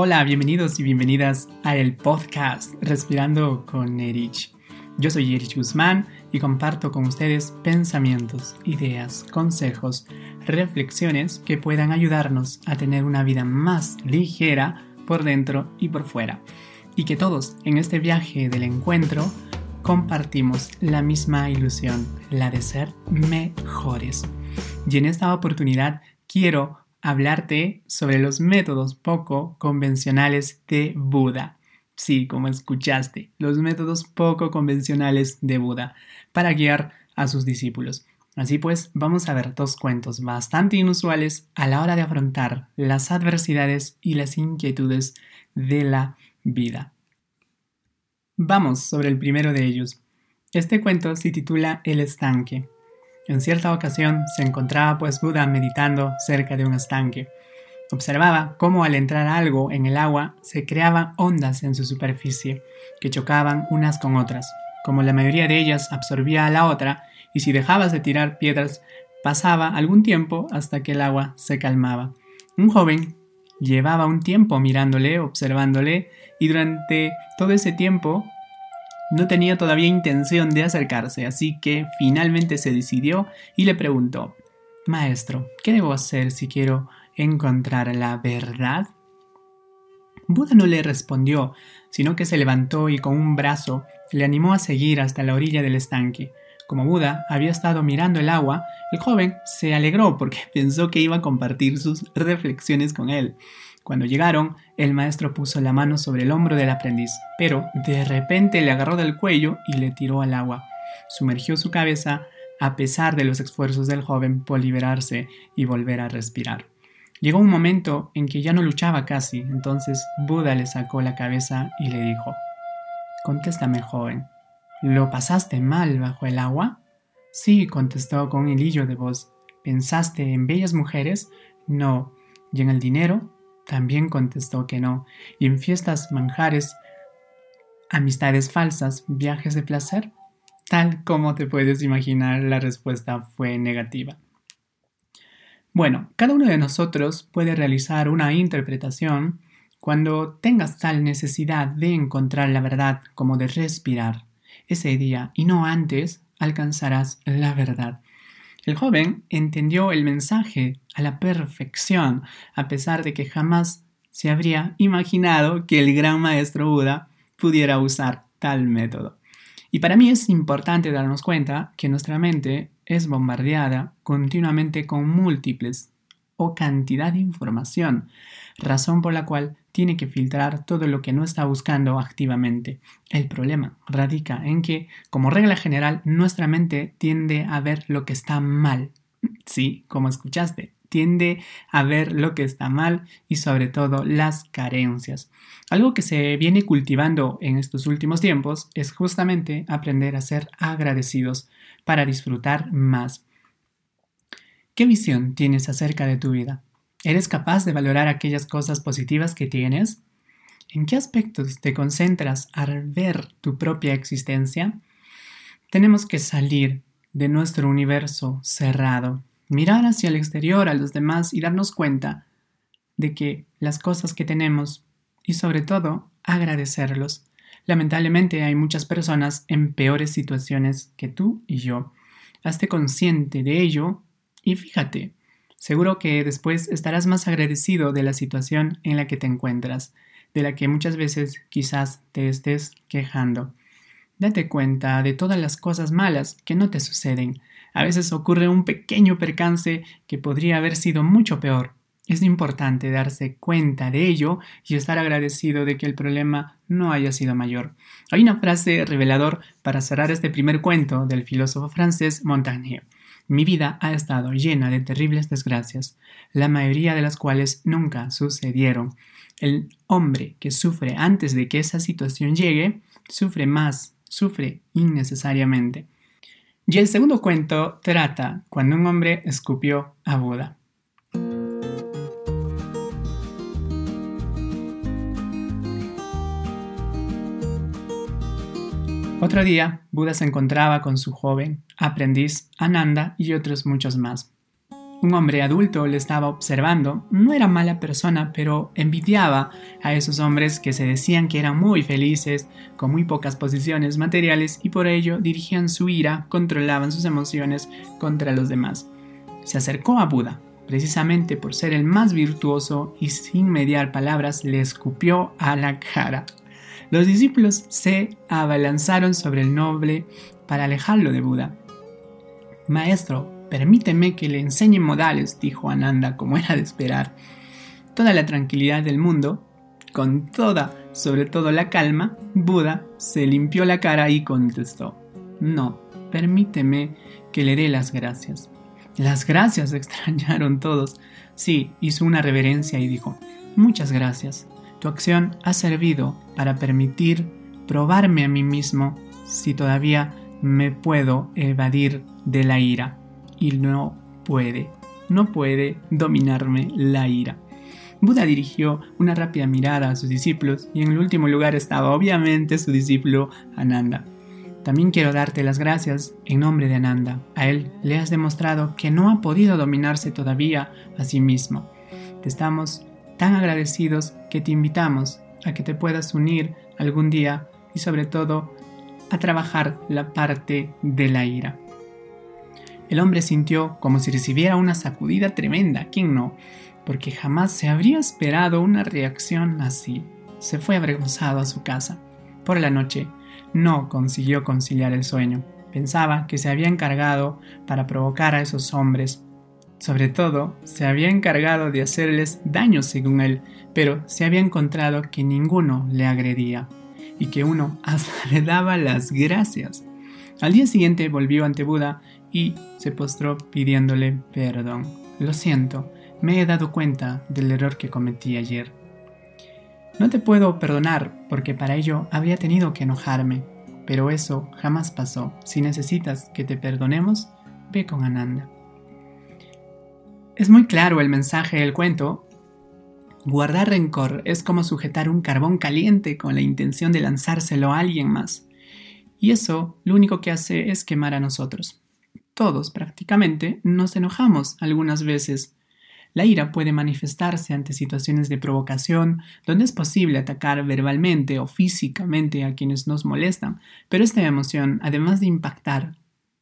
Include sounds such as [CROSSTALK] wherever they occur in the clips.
Hola, bienvenidos y bienvenidas a el podcast Respirando con Erich. Yo soy Erich Guzmán y comparto con ustedes pensamientos, ideas, consejos, reflexiones que puedan ayudarnos a tener una vida más ligera por dentro y por fuera. Y que todos en este viaje del encuentro compartimos la misma ilusión, la de ser mejores. Y en esta oportunidad quiero hablarte sobre los métodos poco convencionales de Buda. Sí, como escuchaste, los métodos poco convencionales de Buda para guiar a sus discípulos. Así pues, vamos a ver dos cuentos bastante inusuales a la hora de afrontar las adversidades y las inquietudes de la vida. Vamos sobre el primero de ellos. Este cuento se titula El estanque en cierta ocasión se encontraba pues Buda meditando cerca de un estanque. Observaba cómo al entrar algo en el agua se creaban ondas en su superficie que chocaban unas con otras. Como la mayoría de ellas absorbía a la otra, y si dejabas de tirar piedras, pasaba algún tiempo hasta que el agua se calmaba. Un joven llevaba un tiempo mirándole, observándole, y durante todo ese tiempo no tenía todavía intención de acercarse, así que finalmente se decidió y le preguntó Maestro, ¿qué debo hacer si quiero encontrar la verdad? Buda no le respondió, sino que se levantó y con un brazo le animó a seguir hasta la orilla del estanque. Como Buda había estado mirando el agua, el joven se alegró porque [LAUGHS] pensó que iba a compartir sus reflexiones con él. Cuando llegaron, el maestro puso la mano sobre el hombro del aprendiz, pero de repente le agarró del cuello y le tiró al agua. Sumergió su cabeza a pesar de los esfuerzos del joven por liberarse y volver a respirar. Llegó un momento en que ya no luchaba casi, entonces Buda le sacó la cabeza y le dijo, Contéstame, joven, ¿lo pasaste mal bajo el agua? Sí, contestó con hilillo de voz. ¿Pensaste en bellas mujeres? No. ¿Y en el dinero? También contestó que no, y en fiestas manjares, amistades falsas, viajes de placer. Tal como te puedes imaginar, la respuesta fue negativa. Bueno, cada uno de nosotros puede realizar una interpretación cuando tengas tal necesidad de encontrar la verdad como de respirar. Ese día y no antes alcanzarás la verdad. El joven entendió el mensaje a la perfección, a pesar de que jamás se habría imaginado que el gran maestro Buda pudiera usar tal método. Y para mí es importante darnos cuenta que nuestra mente es bombardeada continuamente con múltiples o cantidad de información, razón por la cual tiene que filtrar todo lo que no está buscando activamente. El problema radica en que, como regla general, nuestra mente tiende a ver lo que está mal. Sí, como escuchaste, tiende a ver lo que está mal y sobre todo las carencias. Algo que se viene cultivando en estos últimos tiempos es justamente aprender a ser agradecidos para disfrutar más. ¿Qué visión tienes acerca de tu vida? ¿Eres capaz de valorar aquellas cosas positivas que tienes? ¿En qué aspectos te concentras al ver tu propia existencia? Tenemos que salir de nuestro universo cerrado, mirar hacia el exterior a los demás y darnos cuenta de que las cosas que tenemos y sobre todo agradecerlos. Lamentablemente hay muchas personas en peores situaciones que tú y yo. Hazte consciente de ello y fíjate, seguro que después estarás más agradecido de la situación en la que te encuentras, de la que muchas veces quizás te estés quejando. Date cuenta de todas las cosas malas que no te suceden. A veces ocurre un pequeño percance que podría haber sido mucho peor. Es importante darse cuenta de ello y estar agradecido de que el problema no haya sido mayor. Hay una frase revelador para cerrar este primer cuento del filósofo francés Montaigne. Mi vida ha estado llena de terribles desgracias, la mayoría de las cuales nunca sucedieron. El hombre que sufre antes de que esa situación llegue, sufre más, sufre innecesariamente. Y el segundo cuento trata cuando un hombre escupió a Buda. Otro día, Buda se encontraba con su joven aprendiz Ananda y otros muchos más. Un hombre adulto le estaba observando. No era mala persona, pero envidiaba a esos hombres que se decían que eran muy felices, con muy pocas posiciones materiales y por ello dirigían su ira, controlaban sus emociones contra los demás. Se acercó a Buda, precisamente por ser el más virtuoso y sin mediar palabras le escupió a la cara. Los discípulos se abalanzaron sobre el noble para alejarlo de Buda. Maestro, Permíteme que le enseñe modales, dijo Ananda, como era de esperar. Toda la tranquilidad del mundo, con toda, sobre todo la calma, Buda se limpió la cara y contestó, No, permíteme que le dé las gracias. Las gracias [LAUGHS] extrañaron todos. Sí, hizo una reverencia y dijo, Muchas gracias. Tu acción ha servido para permitir probarme a mí mismo si todavía me puedo evadir de la ira y no puede, no puede dominarme la ira. Buda dirigió una rápida mirada a sus discípulos y en el último lugar estaba obviamente su discípulo Ananda. También quiero darte las gracias en nombre de Ananda. A él le has demostrado que no ha podido dominarse todavía a sí mismo. Te estamos tan agradecidos que te invitamos a que te puedas unir algún día y sobre todo a trabajar la parte de la ira. El hombre sintió como si recibiera una sacudida tremenda, ¿quién no? Porque jamás se habría esperado una reacción así. Se fue avergonzado a su casa. Por la noche, no consiguió conciliar el sueño. Pensaba que se había encargado para provocar a esos hombres. Sobre todo, se había encargado de hacerles daño según él, pero se había encontrado que ninguno le agredía y que uno [LAUGHS] hasta le daba las gracias. Al día siguiente volvió ante Buda y se postró pidiéndole perdón. Lo siento, me he dado cuenta del error que cometí ayer. No te puedo perdonar porque para ello habría tenido que enojarme, pero eso jamás pasó. Si necesitas que te perdonemos, ve con Ananda. Es muy claro el mensaje del cuento. Guardar rencor es como sujetar un carbón caliente con la intención de lanzárselo a alguien más. Y eso lo único que hace es quemar a nosotros. Todos prácticamente nos enojamos algunas veces. La ira puede manifestarse ante situaciones de provocación, donde es posible atacar verbalmente o físicamente a quienes nos molestan, pero esta emoción, además de impactar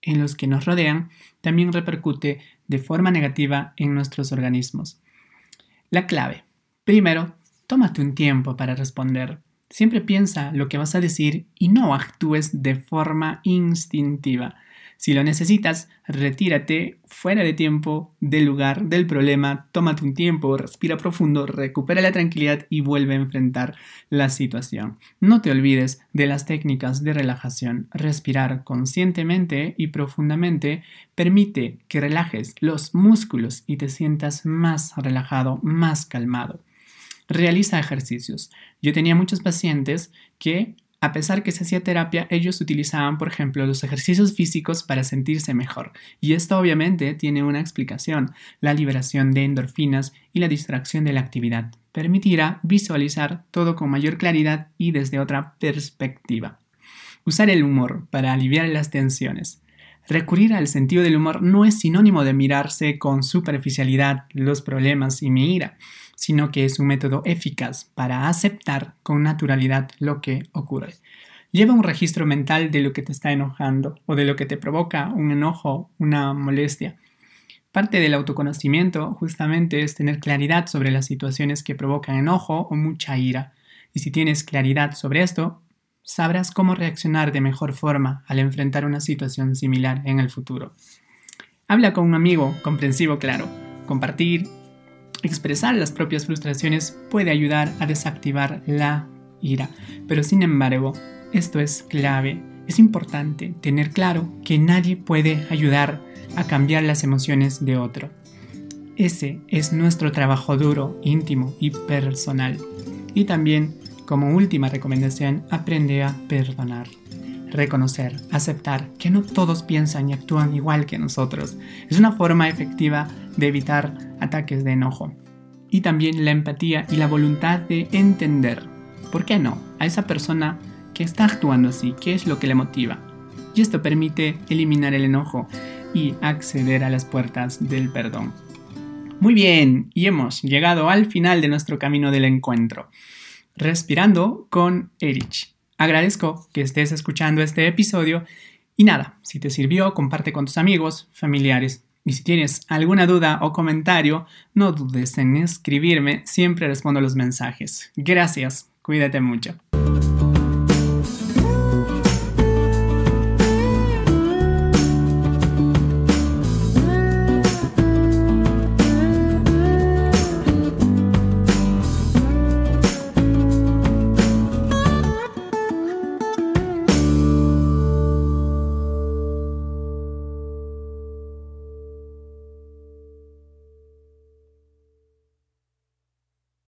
en los que nos rodean, también repercute de forma negativa en nuestros organismos. La clave. Primero, tómate un tiempo para responder. Siempre piensa lo que vas a decir y no actúes de forma instintiva. Si lo necesitas, retírate fuera de tiempo del lugar del problema, tómate un tiempo, respira profundo, recupera la tranquilidad y vuelve a enfrentar la situación. No te olvides de las técnicas de relajación. Respirar conscientemente y profundamente permite que relajes los músculos y te sientas más relajado, más calmado realiza ejercicios. Yo tenía muchos pacientes que, a pesar que se hacía terapia, ellos utilizaban, por ejemplo, los ejercicios físicos para sentirse mejor. Y esto obviamente tiene una explicación, la liberación de endorfinas y la distracción de la actividad. Permitirá visualizar todo con mayor claridad y desde otra perspectiva. Usar el humor para aliviar las tensiones. Recurrir al sentido del humor no es sinónimo de mirarse con superficialidad los problemas y mi ira, sino que es un método eficaz para aceptar con naturalidad lo que ocurre. Lleva un registro mental de lo que te está enojando o de lo que te provoca un enojo, una molestia. Parte del autoconocimiento justamente es tener claridad sobre las situaciones que provocan enojo o mucha ira. Y si tienes claridad sobre esto, sabrás cómo reaccionar de mejor forma al enfrentar una situación similar en el futuro. Habla con un amigo comprensivo claro. Compartir, expresar las propias frustraciones puede ayudar a desactivar la ira. Pero sin embargo, esto es clave. Es importante tener claro que nadie puede ayudar a cambiar las emociones de otro. Ese es nuestro trabajo duro, íntimo y personal. Y también como última recomendación, aprende a perdonar. Reconocer, aceptar que no todos piensan y actúan igual que nosotros. Es una forma efectiva de evitar ataques de enojo. Y también la empatía y la voluntad de entender, ¿por qué no?, a esa persona que está actuando así, qué es lo que le motiva. Y esto permite eliminar el enojo y acceder a las puertas del perdón. Muy bien, y hemos llegado al final de nuestro camino del encuentro. Respirando con Erich. Agradezco que estés escuchando este episodio y nada, si te sirvió, comparte con tus amigos, familiares. Y si tienes alguna duda o comentario, no dudes en escribirme, siempre respondo los mensajes. Gracias, cuídate mucho.